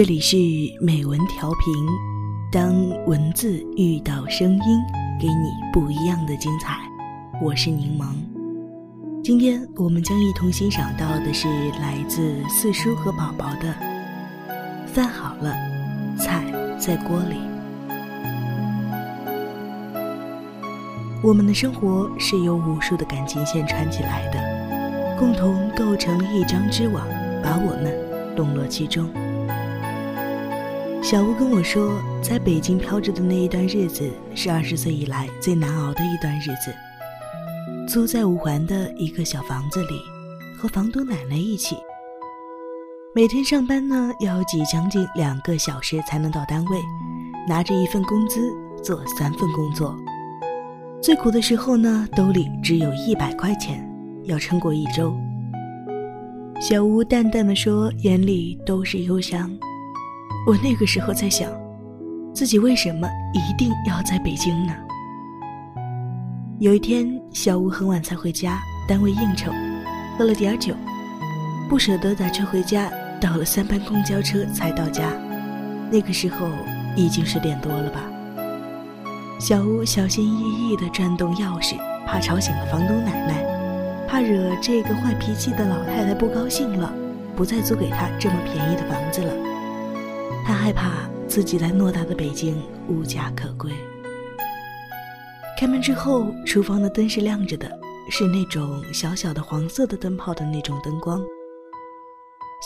这里是美文调频，当文字遇到声音，给你不一样的精彩。我是柠檬，今天我们将一同欣赏到的是来自四叔和宝宝的《饭好了，菜在锅里》。我们的生活是由无数的感情线串起来的，共同构成了一张织网，把我们笼络其中。小吴跟我说，在北京飘着的那一段日子是二十岁以来最难熬的一段日子。租在五环的一个小房子里，和房东奶奶一起。每天上班呢，要挤将近两个小时才能到单位，拿着一份工资做三份工作。最苦的时候呢，兜里只有一百块钱，要撑过一周。小吴淡淡的说，眼里都是忧伤。我那个时候在想，自己为什么一定要在北京呢？有一天，小吴很晚才回家，单位应酬，喝了点酒，不舍得打车回家，倒了三班公交车才到家。那个时候已经十点多了吧。小吴小心翼翼地转动钥匙，怕吵醒了房东奶奶，怕惹这个坏脾气的老太太不高兴了，不再租给他这么便宜的房子了。他害怕自己在偌大的北京无家可归。开门之后，厨房的灯是亮着的，是那种小小的黄色的灯泡的那种灯光。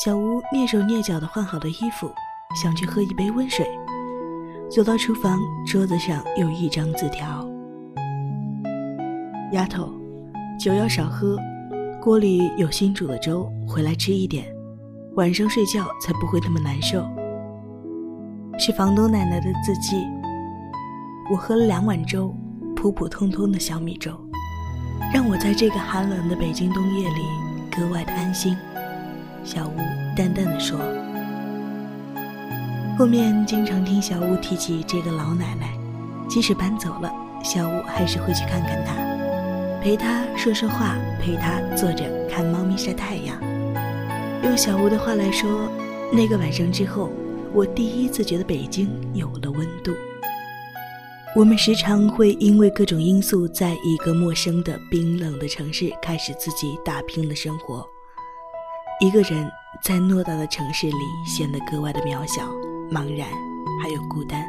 小吴蹑手蹑脚的换好了衣服，想去喝一杯温水。走到厨房，桌子上有一张字条：“丫头，酒要少喝，锅里有新煮的粥，回来吃一点，晚上睡觉才不会那么难受。”是房东奶奶的字迹。我喝了两碗粥，普普通通的小米粥，让我在这个寒冷的北京冬夜里格外的安心。小吴淡淡的说。后面经常听小吴提起这个老奶奶，即使搬走了，小吴还是会去看看她，陪她说说话，陪她坐着看猫咪晒太阳。用小吴的话来说，那个晚上之后。我第一次觉得北京有了温度。我们时常会因为各种因素，在一个陌生的冰冷的城市开始自己打拼的生活。一个人在偌大的城市里显得格外的渺小、茫然，还有孤单。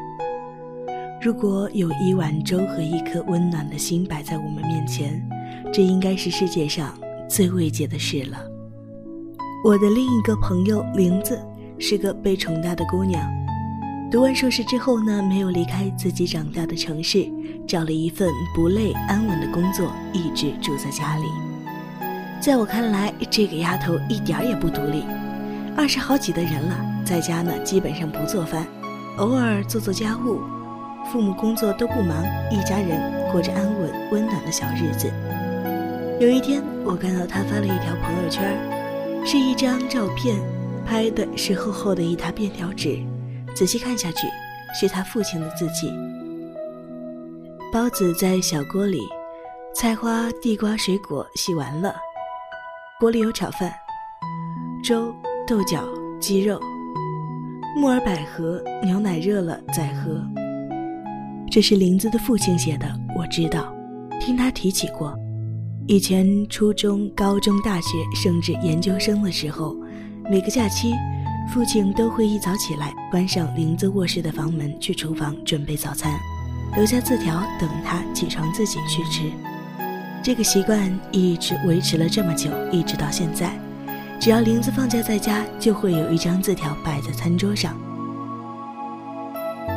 如果有一碗粥和一颗温暖的心摆在我们面前，这应该是世界上最慰藉的事了。我的另一个朋友玲子。是个被宠大的姑娘，读完硕士之后呢，没有离开自己长大的城市，找了一份不累安稳的工作，一直住在家里。在我看来，这个丫头一点也不独立。二十好几的人了，在家呢基本上不做饭，偶尔做做家务，父母工作都不忙，一家人过着安稳温暖的小日子。有一天，我看到她发了一条朋友圈，是一张照片。拍的是厚厚的一沓便条纸，仔细看下去，是他父亲的字迹。包子在小锅里，菜花、地瓜、水果洗完了，锅里有炒饭、粥、豆角、鸡肉、木耳百合，牛奶热了再喝。这是林子的父亲写的，我知道，听他提起过。以前初中、高中、大学，甚至研究生的时候。每个假期，父亲都会一早起来，关上林子卧室的房门，去厨房准备早餐，留下字条等他起床自己去吃。这个习惯一直维持了这么久，一直到现在。只要林子放假在家，就会有一张字条摆在餐桌上。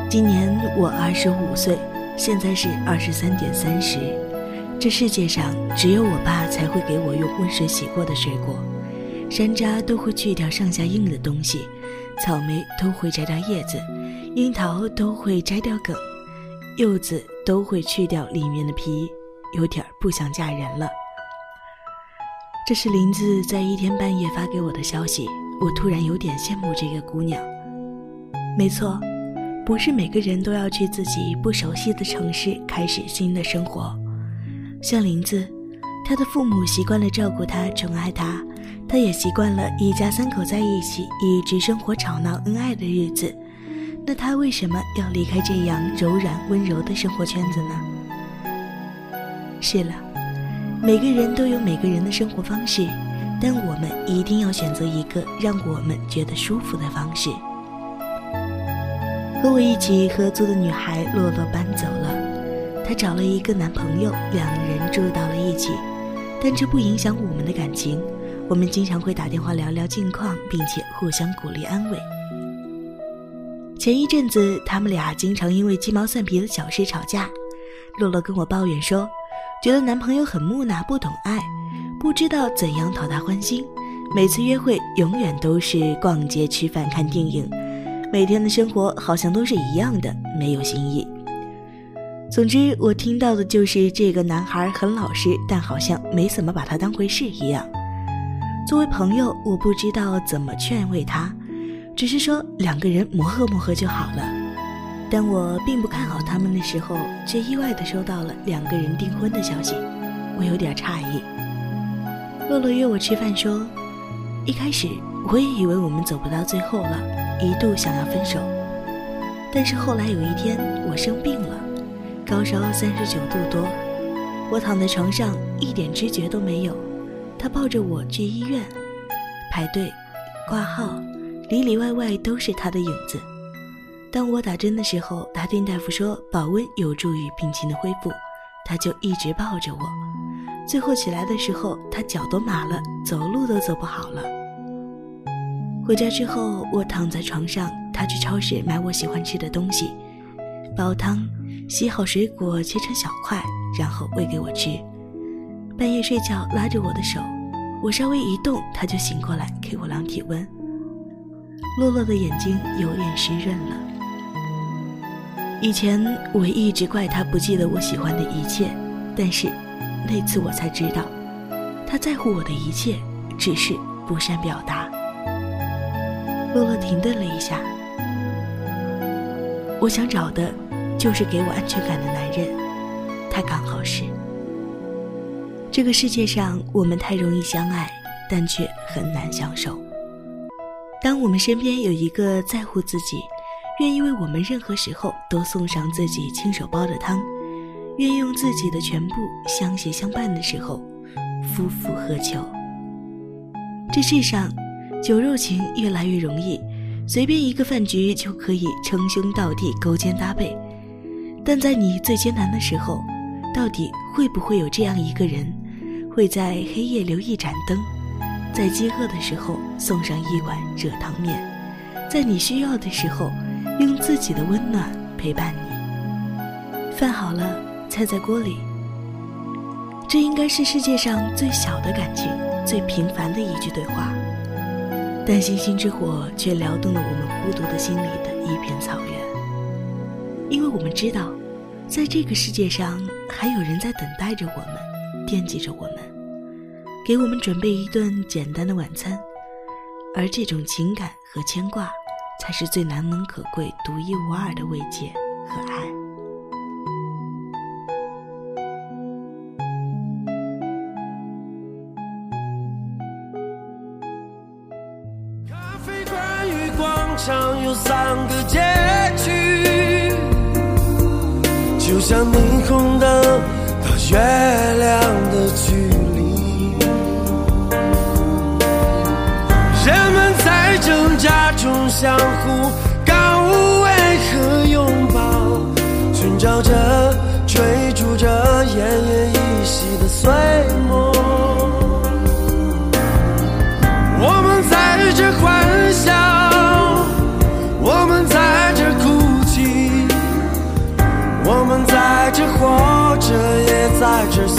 今年我二十五岁，现在是二十三点三十。这世界上只有我爸才会给我用温水洗过的水果。山楂都会去掉上下硬的东西，草莓都会摘掉叶子，樱桃都会摘掉梗，柚子都会去掉里面的皮，有点不想嫁人了。这是林子在一天半夜发给我的消息，我突然有点羡慕这个姑娘。没错，不是每个人都要去自己不熟悉的城市开始新的生活，像林子，他的父母习惯了照顾他，宠爱他。他也习惯了一家三口在一起，一直生活吵闹恩爱的日子。那他为什么要离开这样柔软温柔的生活圈子呢？是了，每个人都有每个人的生活方式，但我们一定要选择一个让我们觉得舒服的方式。和我一起合租的女孩洛洛搬走了，她找了一个男朋友，两人住到了一起，但这不影响我们的感情。我们经常会打电话聊聊近况，并且互相鼓励安慰。前一阵子，他们俩经常因为鸡毛蒜皮的小事吵架。洛洛跟我抱怨说，觉得男朋友很木讷，不懂爱，不知道怎样讨她欢心。每次约会永远都是逛街、吃饭、看电影，每天的生活好像都是一样的，没有新意。总之，我听到的就是这个男孩很老实，但好像没怎么把他当回事一样。作为朋友，我不知道怎么劝慰他。只是说两个人磨合磨合就好了。当我并不看好他们的时候，却意外的收到了两个人订婚的消息，我有点诧异。洛洛约我吃饭说，一开始我也以为我们走不到最后了，一度想要分手。但是后来有一天我生病了，高烧三十九度多，我躺在床上一点知觉都没有，他抱着我去医院排队挂号。里里外外都是他的影子。当我打针的时候，打听大夫说保温有助于病情的恢复，他就一直抱着我。最后起来的时候，他脚都麻了，走路都走不好了。回家之后，我躺在床上，他去超市买我喜欢吃的东西，煲汤，洗好水果切成小块，然后喂给我吃。半夜睡觉拉着我的手，我稍微一动，他就醒过来给我量体温。洛洛的眼睛有点湿润了。以前我一直怪他不记得我喜欢的一切，但是那次我才知道，他在乎我的一切，只是不善表达。洛洛停顿了一下，我想找的，就是给我安全感的男人，他刚好是。这个世界上，我们太容易相爱，但却很难相守。当我们身边有一个在乎自己，愿意为我们任何时候都送上自己亲手煲的汤，愿用自己的全部相携相伴的时候，夫复何求？这世上，酒肉情越来越容易，随便一个饭局就可以称兄道弟、勾肩搭背。但在你最艰难的时候，到底会不会有这样一个人，会在黑夜留一盏灯？在饥饿的时候送上一碗热汤面，在你需要的时候，用自己的温暖陪伴你。饭好了，菜在锅里。这应该是世界上最小的感情，最平凡的一句对话，但星星之火却撩动了我们孤独的心里的一片草原。因为我们知道，在这个世界上还有人在等待着我们，惦记着我们。给我们准备一顿简单的晚餐，而这种情感和牵挂，才是最难能可贵、独一无二的慰藉和爱。像霓虹灯到月亮的距离。人们在挣扎中相互 larger